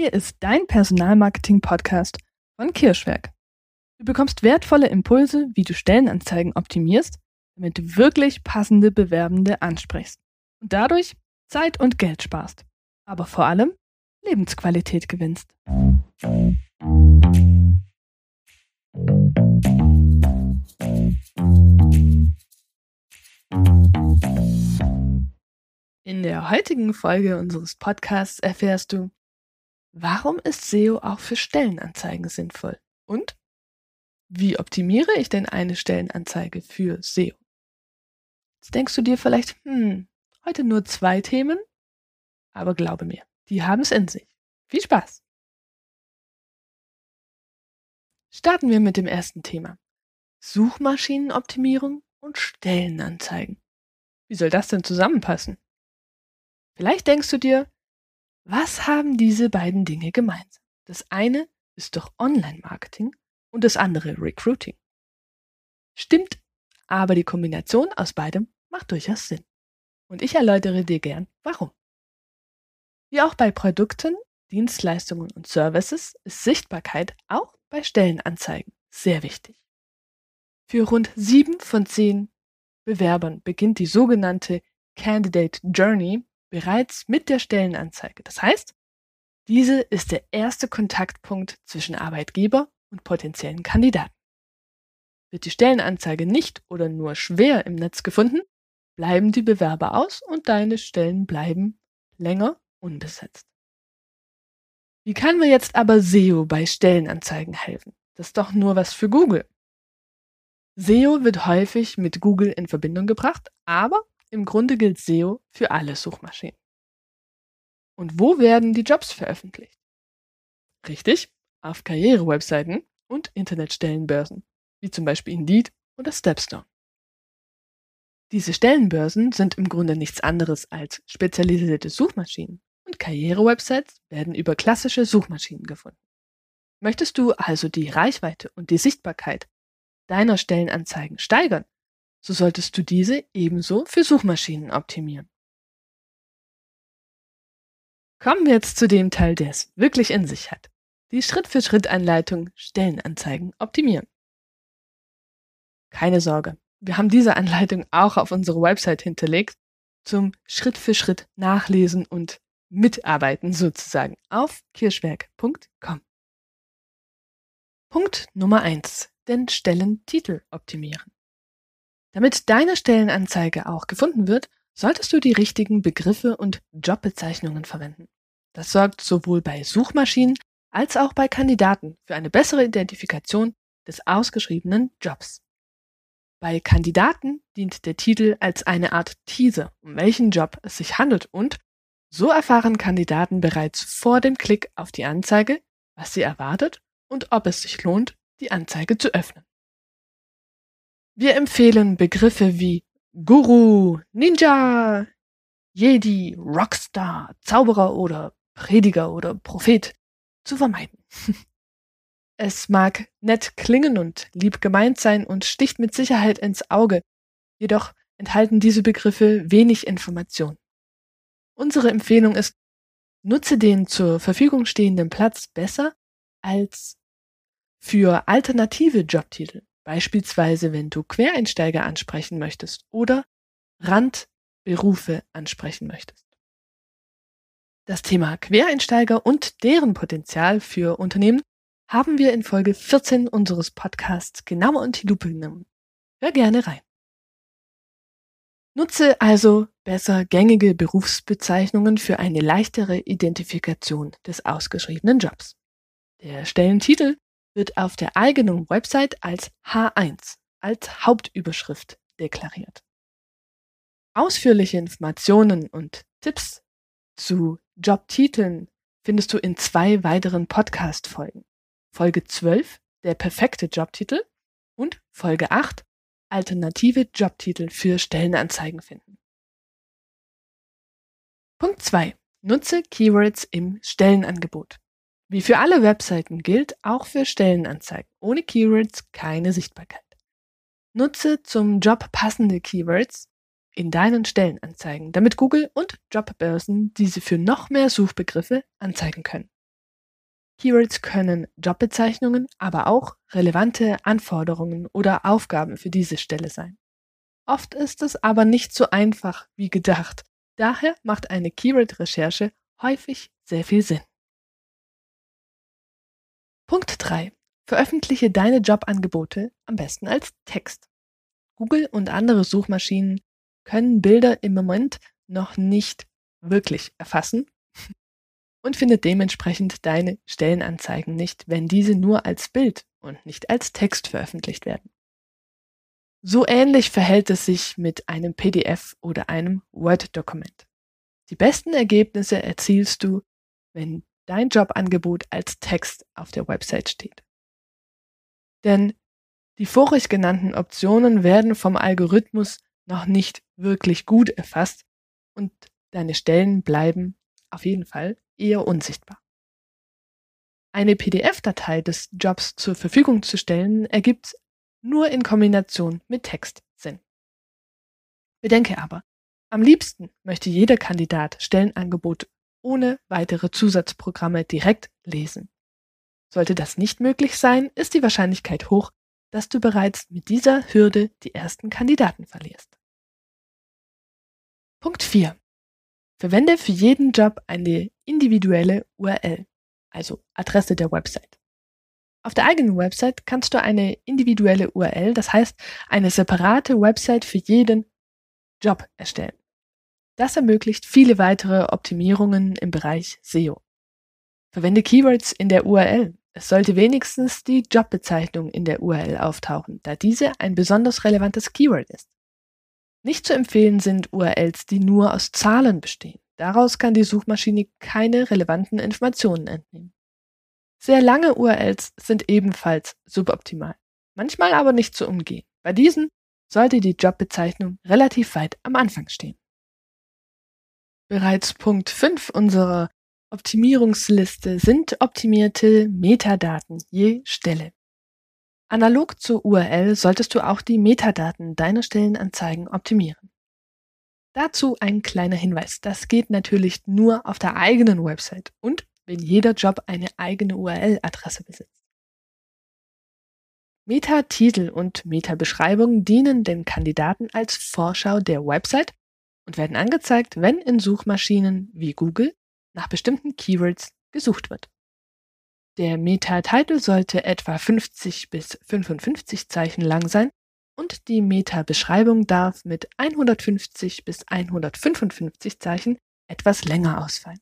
Hier ist dein Personalmarketing-Podcast von Kirschwerk. Du bekommst wertvolle Impulse, wie du Stellenanzeigen optimierst, damit du wirklich passende Bewerbende ansprichst und dadurch Zeit und Geld sparst, aber vor allem Lebensqualität gewinnst. In der heutigen Folge unseres Podcasts erfährst du, warum ist SEO auch für Stellenanzeigen sinnvoll? Und wie optimiere ich denn eine Stellenanzeige für SEO? Jetzt denkst du dir vielleicht, hm, heute nur zwei Themen, aber glaube mir, die haben es in sich. Viel Spaß! Starten wir mit dem ersten Thema. Suchmaschinenoptimierung und Stellenanzeigen. Wie soll das denn zusammenpassen? Vielleicht denkst du dir, was haben diese beiden Dinge gemeinsam? Das eine ist doch Online-Marketing und das andere Recruiting. Stimmt, aber die Kombination aus beidem macht durchaus Sinn. Und ich erläutere dir gern, warum. Wie auch bei Produkten, Dienstleistungen und Services ist Sichtbarkeit auch bei Stellenanzeigen sehr wichtig. Für rund sieben von zehn Bewerbern beginnt die sogenannte Candidate Journey bereits mit der Stellenanzeige. Das heißt, diese ist der erste Kontaktpunkt zwischen Arbeitgeber und potenziellen Kandidaten. Wird die Stellenanzeige nicht oder nur schwer im Netz gefunden, bleiben die Bewerber aus und deine Stellen bleiben länger unbesetzt. Wie kann mir jetzt aber SEO bei Stellenanzeigen helfen? Das ist doch nur was für Google. SEO wird häufig mit Google in Verbindung gebracht, aber im Grunde gilt SEO für alle Suchmaschinen. Und wo werden die Jobs veröffentlicht? Richtig, auf Karrierewebseiten und Internetstellenbörsen, wie zum Beispiel Indeed oder Stepstone. Diese Stellenbörsen sind im Grunde nichts anderes als spezialisierte Suchmaschinen und Karrierewebsites werden über klassische Suchmaschinen gefunden. Möchtest du also die Reichweite und die Sichtbarkeit deiner Stellenanzeigen steigern, so solltest du diese ebenso für Suchmaschinen optimieren. Kommen wir jetzt zu dem Teil, der es wirklich in sich hat. Die Schritt-für-Schritt-Anleitung Stellenanzeigen optimieren. Keine Sorge, wir haben diese Anleitung auch auf unserer Website hinterlegt zum Schritt-für-Schritt Nachlesen und Mitarbeiten sozusagen auf kirschwerk.com. Punkt Nummer eins: Den Stellentitel optimieren. Damit deine Stellenanzeige auch gefunden wird, solltest du die richtigen Begriffe und Jobbezeichnungen verwenden. Das sorgt sowohl bei Suchmaschinen als auch bei Kandidaten für eine bessere Identifikation des ausgeschriebenen Jobs. Bei Kandidaten dient der Titel als eine Art Teaser, um welchen Job es sich handelt und so erfahren Kandidaten bereits vor dem Klick auf die Anzeige, was sie erwartet und ob es sich lohnt, die Anzeige zu öffnen. Wir empfehlen Begriffe wie Guru, Ninja, Jedi, Rockstar, Zauberer oder Prediger oder Prophet zu vermeiden. Es mag nett klingen und lieb gemeint sein und sticht mit Sicherheit ins Auge, jedoch enthalten diese Begriffe wenig Information. Unsere Empfehlung ist, nutze den zur Verfügung stehenden Platz besser als für alternative Jobtitel. Beispielsweise, wenn du Quereinsteiger ansprechen möchtest oder Randberufe ansprechen möchtest. Das Thema Quereinsteiger und deren Potenzial für Unternehmen haben wir in Folge 14 unseres Podcasts genauer unter die Lupe genommen. Hör gerne rein. Nutze also besser gängige Berufsbezeichnungen für eine leichtere Identifikation des ausgeschriebenen Jobs. Der Stellentitel wird auf der eigenen Website als H1, als Hauptüberschrift deklariert. Ausführliche Informationen und Tipps zu Jobtiteln findest du in zwei weiteren Podcast-Folgen. Folge 12, der perfekte Jobtitel und Folge 8, alternative Jobtitel für Stellenanzeigen finden. Punkt 2. Nutze Keywords im Stellenangebot. Wie für alle Webseiten gilt auch für Stellenanzeigen. Ohne Keywords keine Sichtbarkeit. Nutze zum Job passende Keywords in deinen Stellenanzeigen, damit Google und Jobbörsen diese für noch mehr Suchbegriffe anzeigen können. Keywords können Jobbezeichnungen, aber auch relevante Anforderungen oder Aufgaben für diese Stelle sein. Oft ist es aber nicht so einfach wie gedacht. Daher macht eine Keyword-Recherche häufig sehr viel Sinn. Punkt 3. Veröffentliche deine Jobangebote am besten als Text. Google und andere Suchmaschinen können Bilder im Moment noch nicht wirklich erfassen und findet dementsprechend deine Stellenanzeigen nicht, wenn diese nur als Bild und nicht als Text veröffentlicht werden. So ähnlich verhält es sich mit einem PDF oder einem Word-Dokument. Die besten Ergebnisse erzielst du, wenn dein Jobangebot als Text auf der Website steht. Denn die vorig genannten Optionen werden vom Algorithmus noch nicht wirklich gut erfasst und deine Stellen bleiben auf jeden Fall eher unsichtbar. Eine PDF-Datei des Jobs zur Verfügung zu stellen, ergibt nur in Kombination mit Text Sinn. Bedenke aber, am liebsten möchte jeder Kandidat Stellenangebote ohne weitere Zusatzprogramme direkt lesen. Sollte das nicht möglich sein, ist die Wahrscheinlichkeit hoch, dass du bereits mit dieser Hürde die ersten Kandidaten verlierst. Punkt 4. Verwende für jeden Job eine individuelle URL, also Adresse der Website. Auf der eigenen Website kannst du eine individuelle URL, das heißt eine separate Website für jeden Job erstellen. Das ermöglicht viele weitere Optimierungen im Bereich SEO. Verwende Keywords in der URL. Es sollte wenigstens die Jobbezeichnung in der URL auftauchen, da diese ein besonders relevantes Keyword ist. Nicht zu empfehlen sind URLs, die nur aus Zahlen bestehen. Daraus kann die Suchmaschine keine relevanten Informationen entnehmen. Sehr lange URLs sind ebenfalls suboptimal, manchmal aber nicht zu umgehen. Bei diesen sollte die Jobbezeichnung relativ weit am Anfang stehen. Bereits Punkt 5 unserer Optimierungsliste sind optimierte Metadaten je Stelle. Analog zur URL solltest du auch die Metadaten deiner Stellenanzeigen optimieren. Dazu ein kleiner Hinweis. Das geht natürlich nur auf der eigenen Website und wenn jeder Job eine eigene URL-Adresse besitzt. Meta-Titel und Meta-Beschreibung dienen den Kandidaten als Vorschau der Website und werden angezeigt, wenn in Suchmaschinen wie Google nach bestimmten Keywords gesucht wird. Der Meta-Titel sollte etwa 50 bis 55 Zeichen lang sein und die Meta-Beschreibung darf mit 150 bis 155 Zeichen etwas länger ausfallen.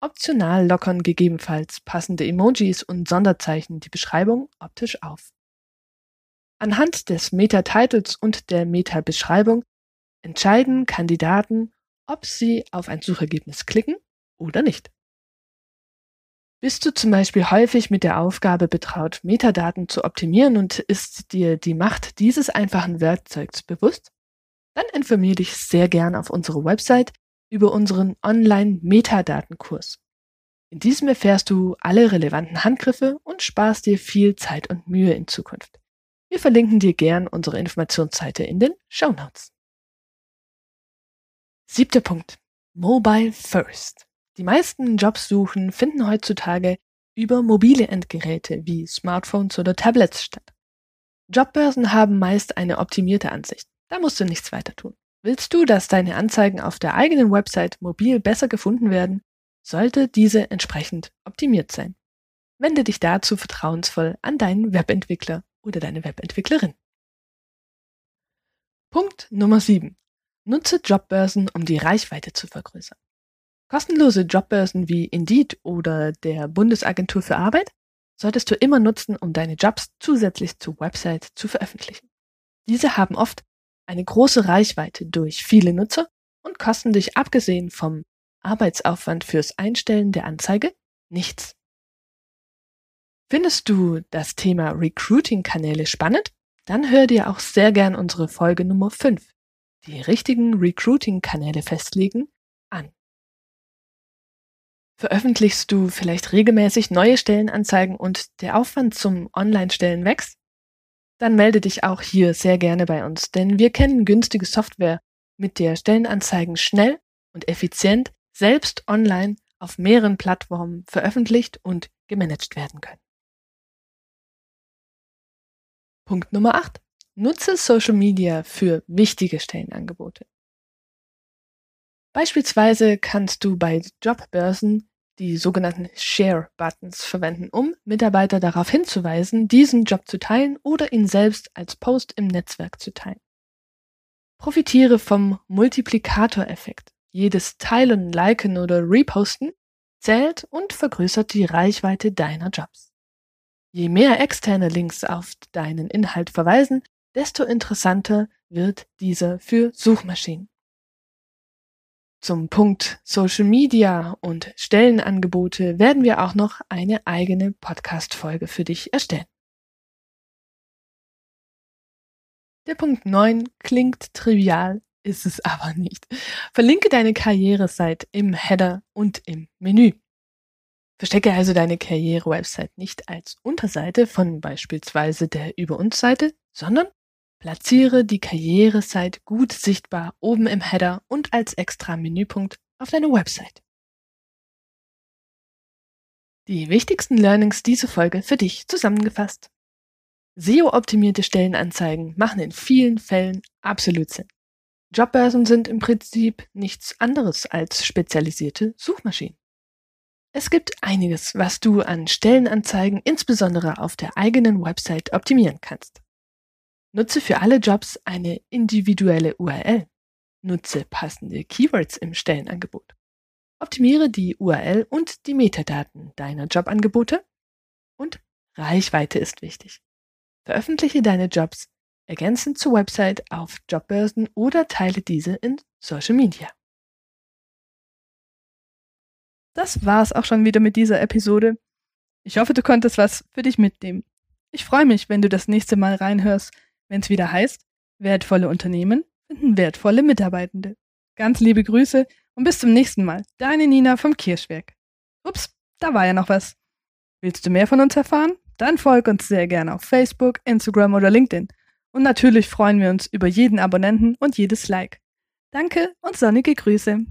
Optional lockern gegebenenfalls passende Emojis und Sonderzeichen die Beschreibung optisch auf. Anhand des Meta-Titles und der Meta-Beschreibung entscheiden Kandidaten, ob sie auf ein Suchergebnis klicken oder nicht. Bist du zum Beispiel häufig mit der Aufgabe betraut, Metadaten zu optimieren und ist dir die Macht dieses einfachen Werkzeugs bewusst? Dann informiere dich sehr gern auf unserer Website über unseren Online-Metadatenkurs. In diesem erfährst du alle relevanten Handgriffe und sparst dir viel Zeit und Mühe in Zukunft. Wir verlinken dir gern unsere Informationsseite in den Show Notes. Siebter Punkt. Mobile First. Die meisten Jobsuchen finden heutzutage über mobile Endgeräte wie Smartphones oder Tablets statt. Jobbörsen haben meist eine optimierte Ansicht. Da musst du nichts weiter tun. Willst du, dass deine Anzeigen auf der eigenen Website mobil besser gefunden werden, sollte diese entsprechend optimiert sein. Wende dich dazu vertrauensvoll an deinen Webentwickler oder deine Webentwicklerin. Punkt Nummer 7. Nutze Jobbörsen, um die Reichweite zu vergrößern. Kostenlose Jobbörsen wie Indeed oder der Bundesagentur für Arbeit solltest du immer nutzen, um deine Jobs zusätzlich zur Website zu veröffentlichen. Diese haben oft eine große Reichweite durch viele Nutzer und kosten dich abgesehen vom Arbeitsaufwand fürs Einstellen der Anzeige nichts. Findest du das Thema Recruiting-Kanäle spannend? Dann hör dir auch sehr gern unsere Folge Nummer 5, die richtigen Recruiting-Kanäle festlegen, an. Veröffentlichst du vielleicht regelmäßig neue Stellenanzeigen und der Aufwand zum Online-Stellen wächst? dann melde dich auch hier sehr gerne bei uns, denn wir kennen günstige Software, mit der Stellenanzeigen schnell und effizient selbst online auf mehreren Plattformen veröffentlicht und gemanagt werden können. Punkt Nummer 8. Nutze Social Media für wichtige Stellenangebote. Beispielsweise kannst du bei Jobbörsen die sogenannten Share-Buttons verwenden, um Mitarbeiter darauf hinzuweisen, diesen Job zu teilen oder ihn selbst als Post im Netzwerk zu teilen. Profitiere vom Multiplikatoreffekt. Jedes Teilen, Liken oder Reposten zählt und vergrößert die Reichweite deiner Jobs. Je mehr externe Links auf deinen Inhalt verweisen, desto interessanter wird dieser für Suchmaschinen. Zum Punkt Social Media und Stellenangebote werden wir auch noch eine eigene Podcast-Folge für dich erstellen. Der Punkt 9 klingt trivial, ist es aber nicht. Verlinke deine Karriereseite im Header und im Menü. Verstecke also deine Karriere-Website nicht als Unterseite von beispielsweise der Über uns Seite, sondern Platziere die Karriereseite gut sichtbar oben im Header und als extra Menüpunkt auf deiner Website. Die wichtigsten Learnings dieser Folge für dich zusammengefasst. SEO-optimierte Stellenanzeigen machen in vielen Fällen absolut Sinn. Jobbörsen sind im Prinzip nichts anderes als spezialisierte Suchmaschinen. Es gibt einiges, was du an Stellenanzeigen insbesondere auf der eigenen Website optimieren kannst. Nutze für alle Jobs eine individuelle URL. Nutze passende Keywords im Stellenangebot. Optimiere die URL und die Metadaten deiner Jobangebote. Und Reichweite ist wichtig. Veröffentliche deine Jobs ergänzend zur Website auf Jobbörsen oder teile diese in Social Media. Das war's auch schon wieder mit dieser Episode. Ich hoffe, du konntest was für dich mitnehmen. Ich freue mich, wenn du das nächste Mal reinhörst wenn es wieder heißt, wertvolle Unternehmen finden wertvolle Mitarbeitende. Ganz liebe Grüße und bis zum nächsten Mal. Deine Nina vom Kirschwerk. Ups, da war ja noch was. Willst du mehr von uns erfahren? Dann folg uns sehr gerne auf Facebook, Instagram oder LinkedIn. Und natürlich freuen wir uns über jeden Abonnenten und jedes Like. Danke und sonnige Grüße.